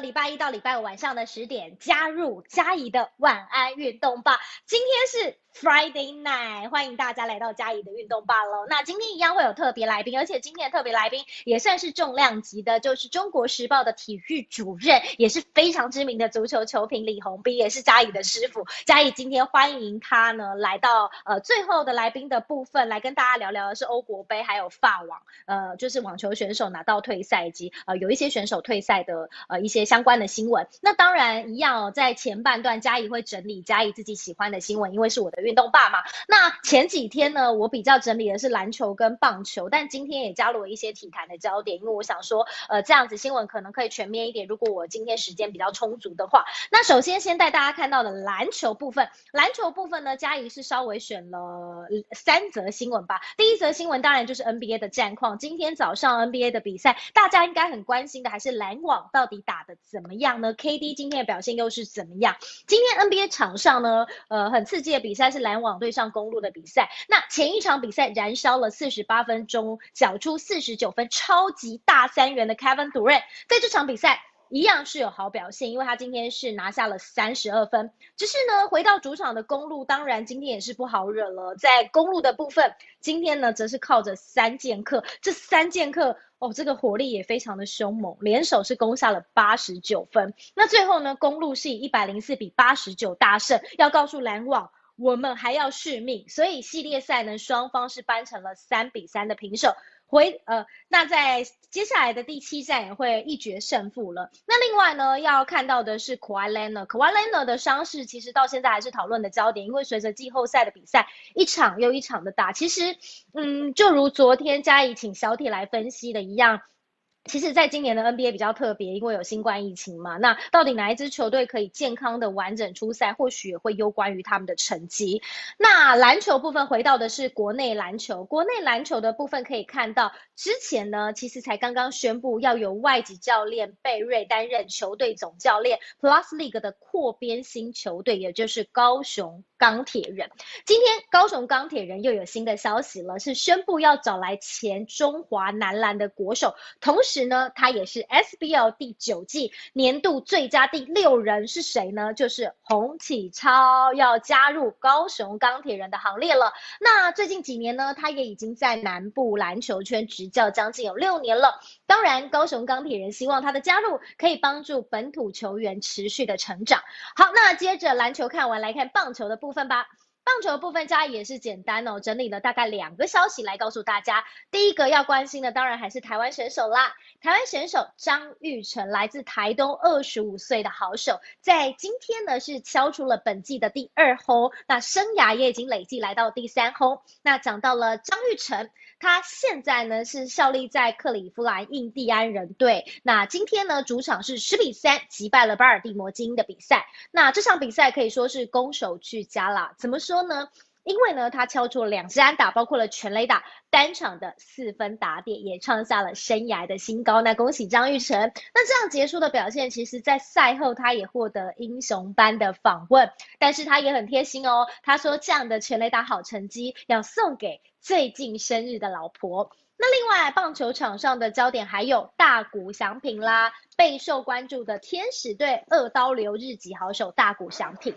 礼拜一到礼拜五晚上的十点加入佳怡的晚安运动吧。今天是 Friday night，欢迎大家来到佳怡的运动吧喽。那今天一样会有特别来宾，而且今天的特别来宾也算是重量级的，就是中国时报的体育主任，也是非常知名的足球球评李红斌，也是佳怡的师傅。佳怡今天欢迎他呢来到呃最后的来宾的部分，来跟大家聊聊的是欧国杯还有法网，呃就是网球选手拿到退赛以及呃有一些选手退赛的呃一些相关的新闻。那当然一样、哦，在前半段佳怡会整理佳怡自己喜欢的新闻，因为是我的运动爸嘛。那前几天呢，我比较整理的是篮球跟棒球，但今天也加入了一些体坛的焦点，因为我想说，呃，这样子新闻可能可以全面一点。如果我今天时间比较充足的话，那首先先带大家看到的篮球部分，篮球部分呢，佳怡是稍微选了三则新闻吧。第一则新闻当然就是 NBA 的战况，今天早上 NBA 的比赛，大家应该很关心的还是篮网到底打的怎么样呢？KD 今天的表现又是怎么样？今天 NBA 场上呢，呃，很刺激的比赛是篮网对上公路的比赛。那前一场比赛燃烧了四十八分钟，缴出四十九分，超级大三元的 Kevin Durant，在这场比赛。一样是有好表现，因为他今天是拿下了三十二分。只是呢，回到主场的公路，当然今天也是不好惹了。在公路的部分，今天呢则是靠着三剑客，这三剑客哦，这个火力也非常的凶猛，联手是攻下了八十九分。那最后呢，公路是以一百零四比八十九大胜，要告诉篮网。我们还要续命，所以系列赛呢，双方是扳成了三比三的平手。回呃，那在接下来的第七站也会一决胜负了。那另外呢，要看到的是 Kawhi Leonard，Kawhi Leonard 的伤势其实到现在还是讨论的焦点，因为随着季后赛的比赛一场又一场的打，其实嗯，就如昨天嘉怡请小铁来分析的一样。其实，在今年的 NBA 比较特别，因为有新冠疫情嘛。那到底哪一支球队可以健康的完整出赛，或许也会攸关于他们的成绩。那篮球部分回到的是国内篮球，国内篮球的部分可以看到，之前呢，其实才刚刚宣布要由外籍教练贝瑞担任球队总教练，Plus League 的扩编新球队，也就是高雄钢铁人。今天高雄钢铁人又有新的消息了，是宣布要找来前中华男篮的国手，同时。实呢，他也是 SBL 第九季年度最佳第六人是谁呢？就是洪启超要加入高雄钢铁人的行列了。那最近几年呢，他也已经在南部篮球圈执教将近有六年了。当然，高雄钢铁人希望他的加入可以帮助本土球员持续的成长。好，那接着篮球看完，来看棒球的部分吧。棒球的部分家也是简单哦，整理了大概两个消息来告诉大家。第一个要关心的当然还是台湾选手啦。台湾选手张玉成来自台东，二十五岁的好手，在今天呢是敲出了本季的第二轰，那生涯也已经累计来到第三轰。那讲到了张玉成。他现在呢是效力在克里夫兰印第安人队。那今天呢主场是十比三击败了巴尔的摩金的比赛。那这场比赛可以说是攻守俱佳啦。怎么说呢？因为呢他敲出了两支安打，包括了全垒打，单场的四分打点也创下了生涯的新高。那恭喜张玉成。那这样结束的表现，其实在赛后他也获得英雄般的访问。但是他也很贴心哦，他说这样的全垒打好成绩要送给。最近生日的老婆。那另外，棒球场上的焦点还有大谷翔平啦，备受关注的天使队二刀流日籍好手大谷翔平。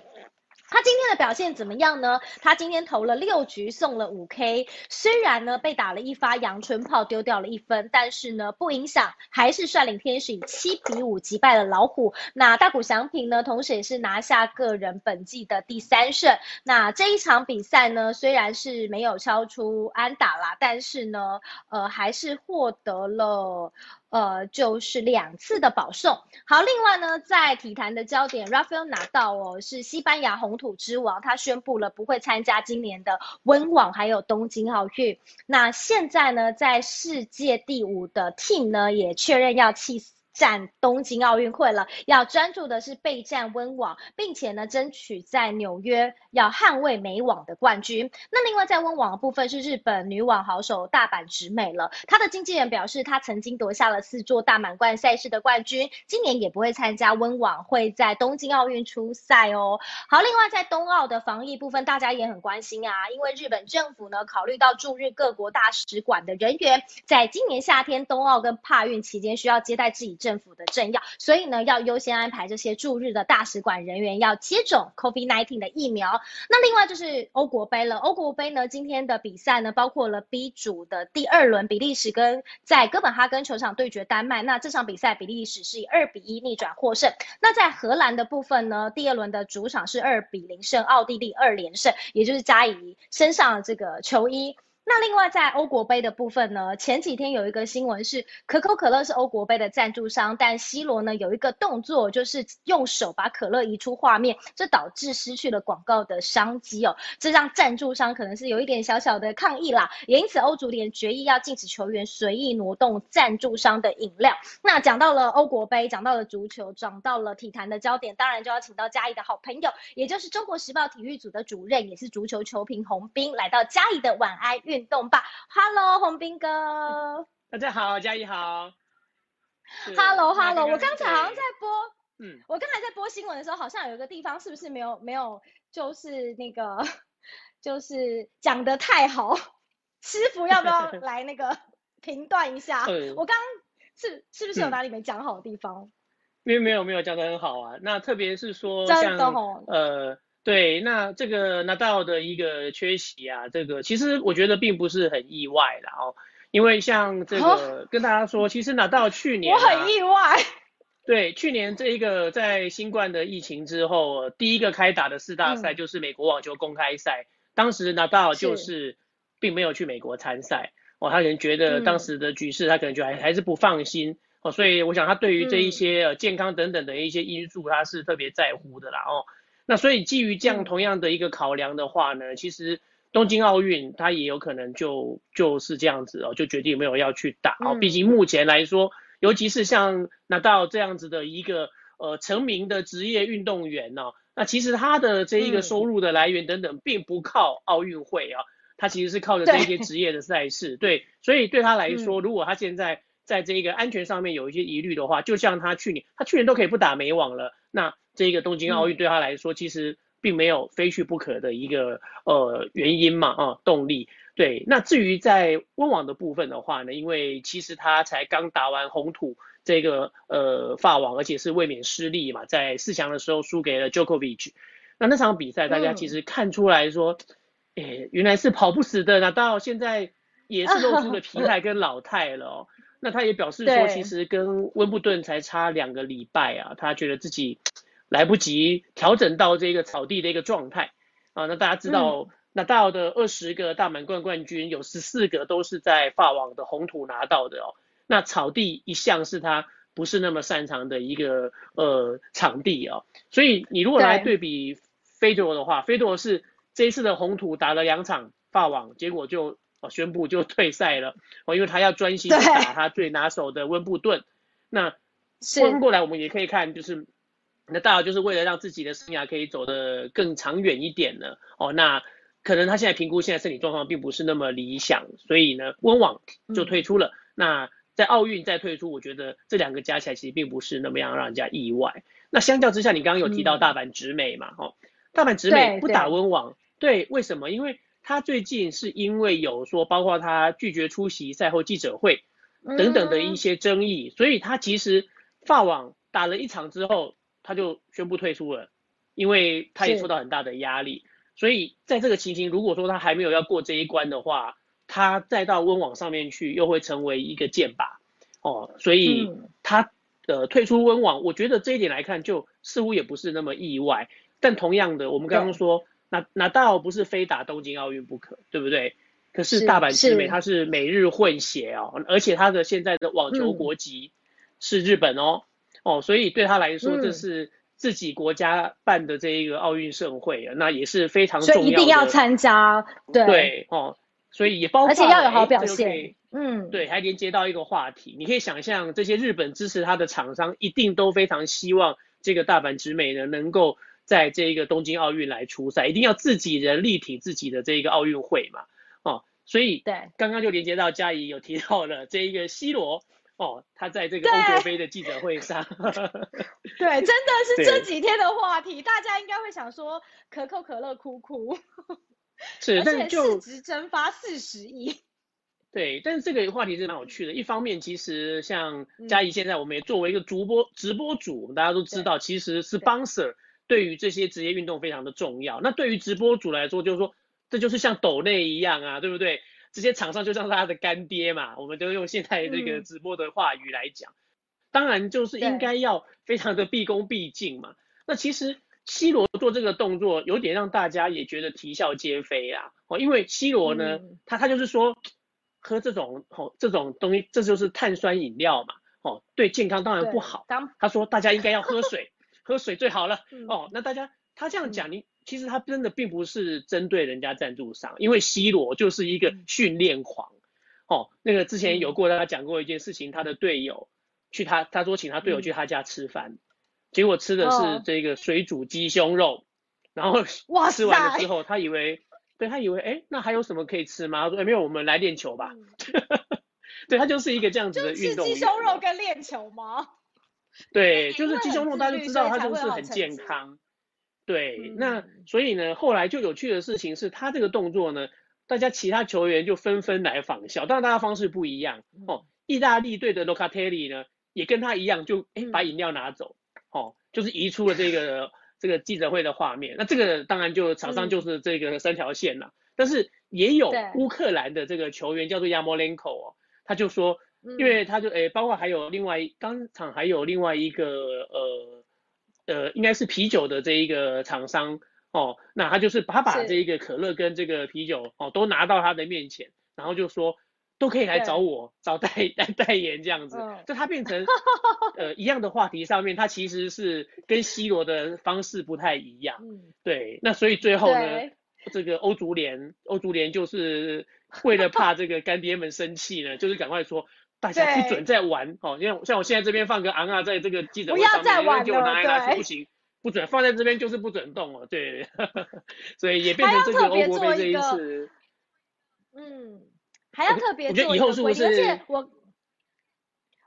他今天的表现怎么样呢？他今天投了六局，送了五 K。虽然呢被打了一发阳春炮，丢掉了一分，但是呢不影响，还是率领天使以七比五击败了老虎。那大谷翔平呢，同时也是拿下个人本季的第三胜。那这一场比赛呢，虽然是没有超出安打啦，但是呢，呃，还是获得了。呃，就是两次的保送。好，另外呢，在体坛的焦点，Rafael 拿到哦，是西班牙红土之王，他宣布了不会参加今年的温网还有东京奥运。那现在呢，在世界第五的 team 呢，也确认要弃。战东京奥运会了，要专注的是备战温网，并且呢，争取在纽约要捍卫美网的冠军。那另外在温网的部分是日本女网好手大阪直美了，她的经纪人表示，她曾经夺下了四座大满贯赛事的冠军，今年也不会参加温网，会在东京奥运出赛哦。好，另外在冬奥的防疫部分，大家也很关心啊，因为日本政府呢考虑到驻日各国大使馆的人员，在今年夏天冬奥跟帕运期间需要接待自己政府的政要，所以呢要优先安排这些驻日的大使馆人员要接种 COVID-19 的疫苗。那另外就是欧国杯了，欧国杯呢今天的比赛呢包括了 B 组的第二轮，比利时跟在哥本哈根球场对决丹麦，那这场比赛比利时是以二比一逆转获胜。那在荷兰的部分呢，第二轮的主场是二比零胜奥地利，二连胜，也就是加以身上这个球衣。那另外在欧国杯的部分呢，前几天有一个新闻是可口可乐是欧国杯的赞助商，但 C 罗呢有一个动作就是用手把可乐移出画面，这导致失去了广告的商机哦，这让赞助商可能是有一点小小的抗议啦，也因此欧足联决议要禁止球员随意挪动赞助商的饮料。那讲到了欧国杯，讲到了足球，讲到了体坛的焦点，当然就要请到嘉义的好朋友，也就是中国时报体育组的主任，也是足球球评洪斌来到嘉义的晚安月。运动吧，Hello，洪斌哥，大家好，嘉怡好，Hello，Hello，我刚才好像在播，嗯，我刚才在播新闻的时候，好像有一个地方是不是没有没有，就是那个 就是讲的太好，师傅要不要来那个 评断一下？我刚是是不是有哪里没讲好的地方？没有没有没有讲的很好啊，那特别是说像呃。对，那这个拿到的一个缺席啊，这个其实我觉得并不是很意外啦哦，因为像这个跟大家说，其实拿到去年我很意外，对，去年这一个在新冠的疫情之后，第一个开打的四大赛就是美国网球公开赛，当时拿到就是。并没有去美国参赛。哦，他可能觉得当时的局势他可能就还还是不放心。哦，所以我想他对于这一些呃健康等等的一些因素他是特别在乎的啦哦。那所以基于这样同样的一个考量的话呢，其实东京奥运它也有可能就就是这样子哦，就决定没有要去打哦。毕竟目前来说，尤其是像拿到这样子的一个呃成名的职业运动员呢，那其实他的这一个收入的来源等等，并不靠奥运会啊，他其实是靠着这些职业的赛事。对，所以对他来说，如果他现在在这个安全上面有一些疑虑的话，就像他去年，他去年都可以不打美网了，那。这个东京奥运对他来说，其实并没有非去不可的一个呃原因嘛啊动力。对，那至于在温网的部分的话呢，因为其实他才刚打完红土这个呃法网，而且是卫冕失利嘛，在四强的时候输给了 Djokovic。那那场比赛大家其实看出来说，诶原来是跑不死的，那到现在也是露出了疲 态跟老态了哦。那他也表示说，其实跟温布顿才差两个礼拜啊，他觉得自己。来不及调整到这个草地的一个状态啊，那大家知道，那到的二十个大满贯冠军有十四个都是在法网的红土拿到的哦。那草地一向是他不是那么擅长的一个呃场地哦，所以你如果来对比菲多的话，菲多是这一次的红土打了两场法网，结果就宣布就退赛了哦，因为他要专心打他最拿手的温布顿。那翻过来我们也可以看就是。那大就是为了让自己的生涯可以走得更长远一点呢，哦，那可能他现在评估现在身体状况并不是那么理想，所以呢，温网就退出了。那在奥运再退出，我觉得这两个加起来其实并不是那么样让人家意外。那相较之下，你刚刚有提到大阪直美嘛，哦，大阪直美不打温网，对，为什么？因为他最近是因为有说，包括他拒绝出席赛后记者会等等的一些争议，所以他其实发网打了一场之后。他就宣布退出了，因为他也受到很大的压力，所以在这个情形，如果说他还没有要过这一关的话，他再到温网上面去，又会成为一个箭靶哦，所以他的退出温网，我觉得这一点来看，就似乎也不是那么意外。但同样的，我们刚刚说，那那大不是非打东京奥运不可，对不对？可是大阪直美他是美日混血哦，而且他的现在的网球国籍是日本哦。哦，所以对他来说，这是自己国家办的这一个奥运盛会，那也是非常重要的，所以一定要参加。对对哦，所以也包括而且要有好表现。嗯，对，还连接到一个话题，你可以想象这些日本支持他的厂商一定都非常希望这个大阪直美呢能够在这个东京奥运来出赛，一定要自己人立体自己的这个奥运会嘛，哦，所以对，刚刚就连接到嘉怡有提到了这一个 C 罗哦，他在这个欧国杯的记者会上，对，真的是这几天的话题，大家应该会想说可口可乐哭哭，是，但就市值蒸发四十亿。对，但是这个话题是蛮有趣的。一方面，其实像嘉怡现在，我们也作为一个主播直播主，我们大家都知道，其实是 sponsor 对于这些职业运动非常的重要。那对于直播主来说，就是说，这就是像抖内一样啊，对不对？这些厂商就像他的干爹嘛，我们都用现在这个直播的话语来讲，当然就是应该要非常的毕恭毕敬嘛。那其实 C 罗做这个动作，有点让大家也觉得啼笑皆非啊。哦，因为 C 罗呢，他他就是说。喝这种哦这种东西，这就是碳酸饮料嘛，哦对健康当然不好。他说大家应该要喝水，喝水最好了。哦，那大家他这样讲，你其实他真的并不是针对人家赞助商，因为 C 罗就是一个训练狂。哦，那个之前有过他讲过一件事情，他的队友去他他说请他队友去他家吃饭，结果吃的是这个水煮鸡胸肉，然后 吃完了之后，他以为。对他以为，哎，那还有什么可以吃吗？他说，哎，没有，我们来练球吧。对他就是一个这样子的运动。鸡胸肉跟练球吗？对，就是鸡胸肉，大家就知道它就是很健康。对，那所以呢，后来就有趣的事情是他这个动作呢，大家其他球员就纷纷来仿效，当然大家方式不一样哦。意大利队的 Locatelli 呢，也跟他一样，就哎把饮料拿走，哦，就是移出了这个。这个记者会的画面，那这个当然就场上就是这个三条线了。但是也有乌克兰的这个球员叫做亚莫连科哦，他就说，因为他就诶，包括还有另外当场还有另外一个呃呃，应该是啤酒的这一个厂商哦，那他就是他把这一个可乐跟这个啤酒哦都拿到他的面前，然后就说。都可以来找我找代 代代言这样子，就他变成 呃一样的话题上面，他其实是跟 C 罗的方式不太一样。对，那所以最后呢，这个欧足联欧足联就是为了怕这个干爹们生气呢，就是赶快说大家不准再玩哦，因为像我现在这边放个昂啊，在这个记者会上面，就拿来拿去不行，不准放在这边就是不准动哦，对，所以也变成这个欧国杯这一次，嗯。还要特别做一个规定，而且我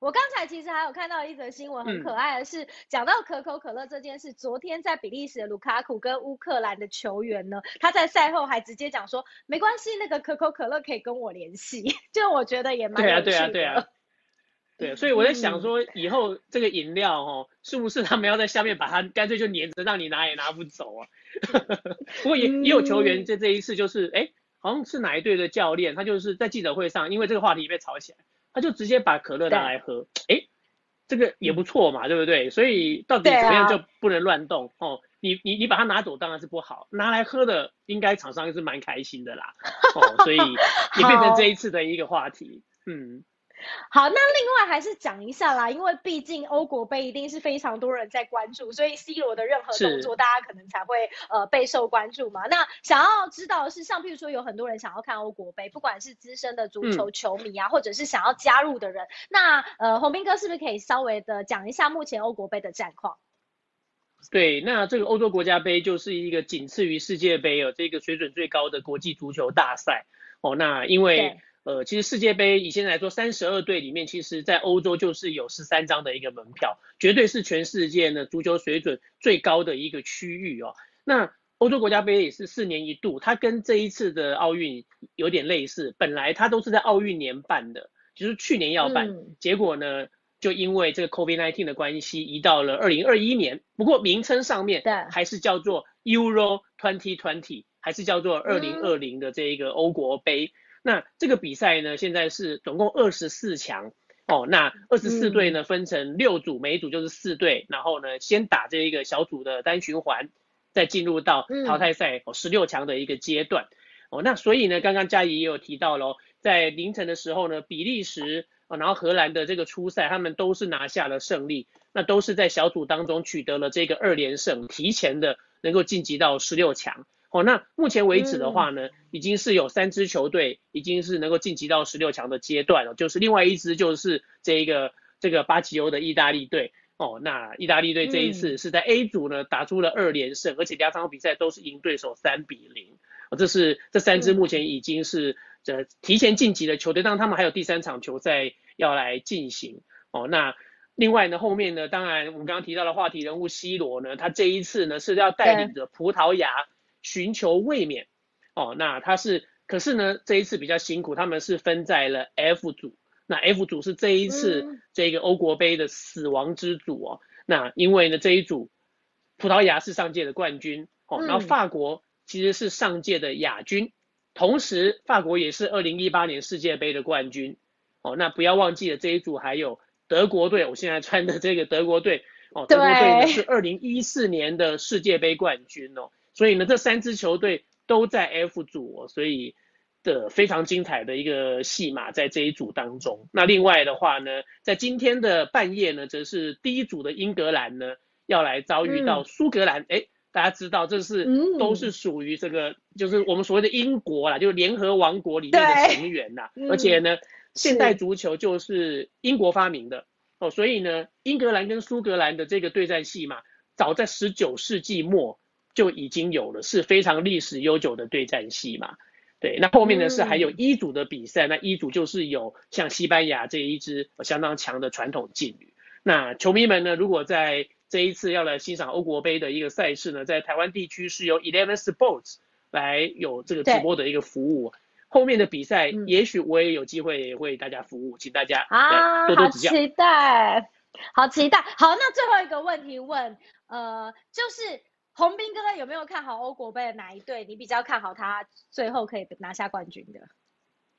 我刚才其实还有看到一则新闻，很可爱的是讲到可口可乐这件事。昨天在比利时的卢卡库跟乌克兰的球员呢，他在赛后还直接讲说，没关系，那个可口可乐可以跟我联系。就我觉得也蛮对啊，对啊，对啊，对。所以我在想说，以后这个饮料哦，是不是他们要在下面把它干脆就粘着，让你拿也拿不走啊？不过也也有球员在这一次就是哎。好像是哪一队的教练，他就是在记者会上，因为这个话题被炒起来，他就直接把可乐拿来喝，哎，这个也不错嘛，对不对？所以到底怎么样就不能乱动哦？你你你把它拿走当然是不好，拿来喝的应该厂商是蛮开心的啦，哦，所以也变成这一次的一个话题，嗯。好，那另外还是讲一下啦，因为毕竟欧国杯一定是非常多人在关注，所以 C 罗的任何动作，大家可能才会呃备受关注嘛。那想要知道的是，像譬如说有很多人想要看欧国杯，不管是资深的足球球迷啊，或者是想要加入的人，那呃洪斌哥是不是可以稍微的讲一下目前欧国杯的战况？对，那这个欧洲国家杯就是一个仅次于世界杯哦，这个水准最高的国际足球大赛哦。那因为呃，其实世界杯以现在来说，三十二队里面，其实在欧洲就是有十三张的一个门票，绝对是全世界呢足球水准最高的一个区域哦。那欧洲国家杯也是四年一度，它跟这一次的奥运有点类似，本来它都是在奥运年办的，就是去年要办，结果呢就因为这个 COVID-19 的关系移到了二零二一年，不过名称上面还是叫做 Euro Twenty Twenty，还是叫做二零二零的这一个欧国杯。那这个比赛呢，现在是总共二十四强哦。那二十四队呢，分成六组，每组就是四队，然后呢，先打这一个小组的单循环，再进入到淘汰赛哦十六强的一个阶段哦。那所以呢，刚刚嘉怡也有提到喽，在凌晨的时候呢，比利时啊，然后荷兰的这个初赛，他们都是拿下了胜利，那都是在小组当中取得了这个二连胜，提前的能够晋级到十六强。哦，那目前为止的话呢，已经是有三支球队已经是能够晋级到十六强的阶段了，就是另外一支就是这一个这个巴吉欧的意大利队。哦，那意大利队这一次是在 A 组呢打出了二连胜，而且两场比赛都是赢对手三比零。哦，这是这三支目前已经是这提前晋级的球队，当然他们还有第三场球赛要来进行。哦，那另外呢，后面呢，当然我们刚刚提到的话题人物 C 罗呢，他这一次呢是要带领着葡萄牙寻求卫冕。哦，那他是，可是呢这一次比较辛苦，他们是分在了 F 组。那 F 组是这一次这个欧国杯的死亡之组哦。那因为呢这一组葡萄牙是上届的冠军哦，然后法国其实是上届的亚军，同时法国也是二零一八年世界杯的冠军哦。那不要忘记了这一组还有德国队，我现在穿的这个德国队哦，德国队呢是二零一四年的世界杯冠军哦。所以呢这三支球队都在 F 组哦，所以。的非常精彩的一个戏码在这一组当中。那另外的话呢，在今天的半夜呢，则是第一组的英格兰呢要来遭遇到苏格兰。哎，大家知道这是都是属于这个，就是我们所谓的英国啦，就是联合王国里面的成员呐。而且呢，现代足球就是英国发明的哦，所以呢，英格兰跟苏格兰的这个对战戏码，早在十九世纪末就已经有了，是非常历史悠久的对战戏嘛。对，那后面呢是还有一组的比赛，那一组就是有像西班牙这一支相当强的传统劲旅。那球迷们呢，如果在这一次要来欣赏欧国杯的一个赛事呢，在台湾地区是由 Eleven Sports 来有这个直播的一个服务。后面的比赛，也许我也有机会为大家服务，请大家啊，多多指教。好期待，好期待。好，那最后一个问题问，呃，就是。洪斌哥哥有没有看好欧国杯的哪一队？你比较看好他最后可以拿下冠军的？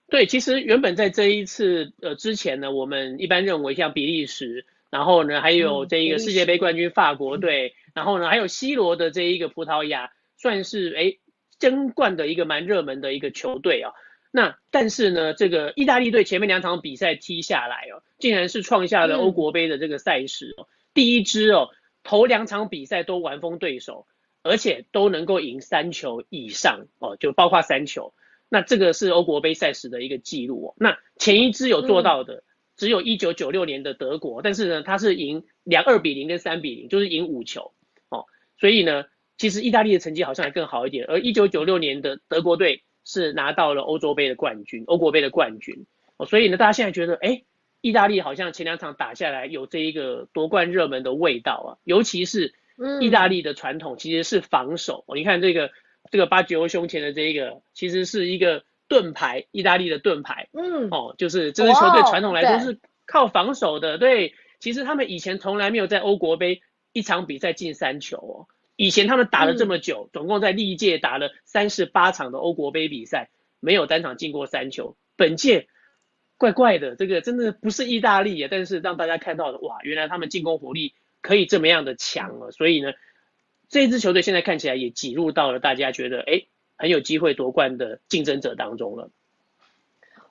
对，其实原本在这一次呃之前呢，我们一般认为像比利时，然后呢还有这一个世界杯冠军法国队，然后呢还有 C 罗的这一个葡萄牙，算是哎争冠的一个蛮热门的一个球队啊。那但是呢，这个意大利队前面两场比赛踢下来哦，竟然是创下了欧国杯的这个赛事哦，第一支哦。头两场比赛都完封对手，而且都能够赢三球以上哦，就包括三球。那这个是欧国杯赛事的一个记录哦。那前一支有做到的，只有一九九六年的德国，但是呢，他是赢两二比零跟三比零，就是赢五球哦。所以呢，其实意大利的成绩好像还更好一点。而一九九六年的德国队是拿到了欧洲杯的冠军，欧国杯的冠军哦。所以呢，大家现在觉得，哎。意大利好像前两场打下来有这一个夺冠热门的味道啊，尤其是意大利的传统其实是防守。你看这个这个巴吉欧胸前的这一个，其实是一个盾牌，意大利的盾牌。嗯，哦，就是这支球队传统来说是靠防守的。对，其实他们以前从来没有在欧国杯一场比赛进三球哦。以前他们打了这么久，总共在历届打了三十八场的欧国杯比赛，没有单场进过三球。本届。怪怪的，这个真的不是意大利啊，但是让大家看到的，哇，原来他们进攻火力可以这么样的强了，所以呢，这支球队现在看起来也挤入到了大家觉得哎很有机会夺冠的竞争者当中了。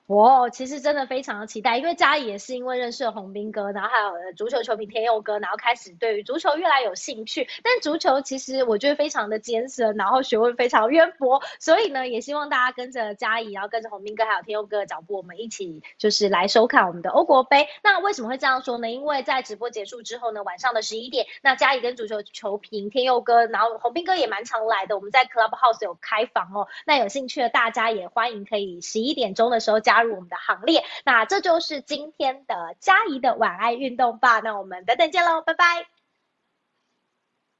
我其实真的非常的期待，因为嘉怡也是因为认识了洪斌哥，然后还有足球球迷天佑哥，然后开始对于足球越来有兴趣。但足球其实我觉得非常的艰深，然后学问非常渊博，所以呢，也希望大家跟着嘉怡，然后跟着洪斌哥还有天佑哥的脚步，我们一起就是来收看我们的欧国杯。那为什么会这样说呢？因为在直播结束之后呢，晚上的十一点，那嘉怡跟足球球评天佑哥，然后洪斌哥也蛮常来的，我们在 Clubhouse 有开房哦。那有兴趣的大家也欢迎可以十一点钟的时候加。加入我们的行列，那这就是今天的嘉怡的晚安运动吧。那我们等等见喽，拜拜，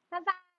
拜拜。